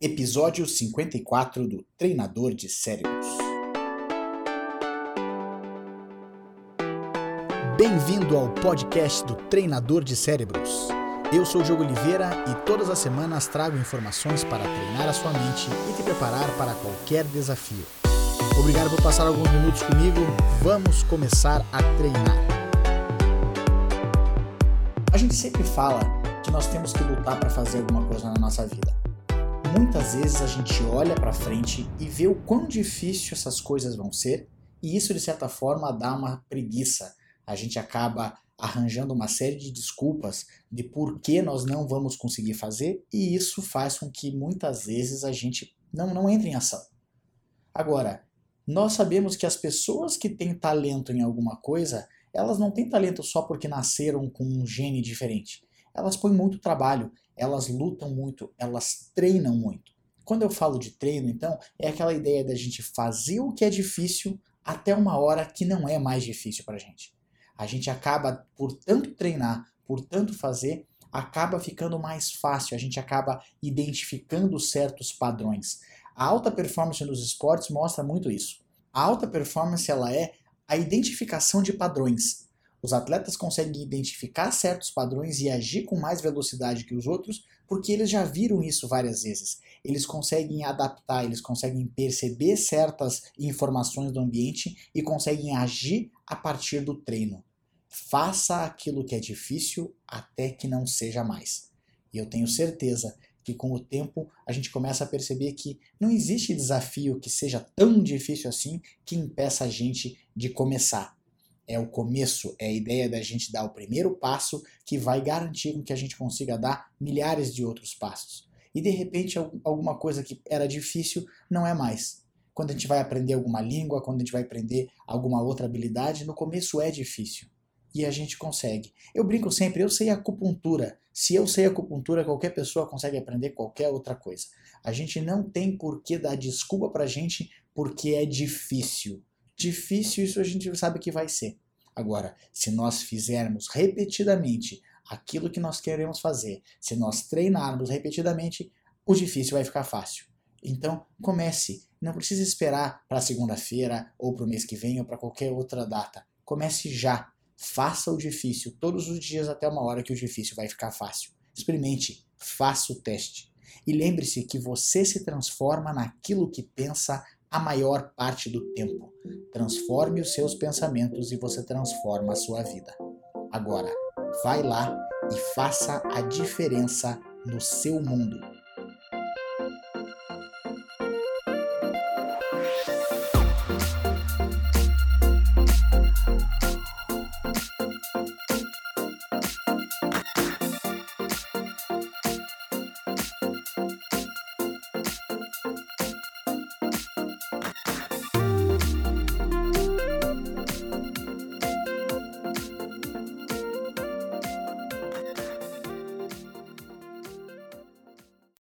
Episódio 54 do Treinador de Cérebros. Bem-vindo ao podcast do Treinador de Cérebros. Eu sou o Diogo Oliveira e todas as semanas trago informações para treinar a sua mente e te preparar para qualquer desafio. Obrigado por passar alguns minutos comigo. Vamos começar a treinar. A gente sempre fala que nós temos que lutar para fazer alguma coisa na nossa vida muitas vezes a gente olha para frente e vê o quão difícil essas coisas vão ser, e isso de certa forma dá uma preguiça. A gente acaba arranjando uma série de desculpas de por que nós não vamos conseguir fazer, e isso faz com que muitas vezes a gente não, não entre em ação. Agora, nós sabemos que as pessoas que têm talento em alguma coisa, elas não têm talento só porque nasceram com um gene diferente. Elas põem muito trabalho, elas lutam muito, elas treinam muito. Quando eu falo de treino, então, é aquela ideia da gente fazer o que é difícil até uma hora que não é mais difícil para a gente. A gente acaba, por tanto treinar, por tanto fazer, acaba ficando mais fácil, a gente acaba identificando certos padrões. A alta performance nos esportes mostra muito isso. A alta performance ela é a identificação de padrões. Os atletas conseguem identificar certos padrões e agir com mais velocidade que os outros porque eles já viram isso várias vezes. Eles conseguem adaptar, eles conseguem perceber certas informações do ambiente e conseguem agir a partir do treino. Faça aquilo que é difícil até que não seja mais. E eu tenho certeza que com o tempo a gente começa a perceber que não existe desafio que seja tão difícil assim que impeça a gente de começar é o começo, é a ideia da gente dar o primeiro passo que vai garantir que a gente consiga dar milhares de outros passos. E de repente alguma coisa que era difícil não é mais. Quando a gente vai aprender alguma língua, quando a gente vai aprender alguma outra habilidade, no começo é difícil. E a gente consegue. Eu brinco sempre, eu sei acupuntura. Se eu sei acupuntura, qualquer pessoa consegue aprender qualquer outra coisa. A gente não tem por que dar desculpa pra gente porque é difícil difícil isso a gente sabe que vai ser. Agora, se nós fizermos repetidamente aquilo que nós queremos fazer, se nós treinarmos repetidamente, o difícil vai ficar fácil. Então, comece. Não precisa esperar para segunda-feira, ou para o mês que vem, ou para qualquer outra data. Comece já. Faça o difícil todos os dias até uma hora que o difícil vai ficar fácil. Experimente, faça o teste. E lembre-se que você se transforma naquilo que pensa a maior parte do tempo. Transforme os seus pensamentos e você transforma a sua vida. Agora, vai lá e faça a diferença no seu mundo.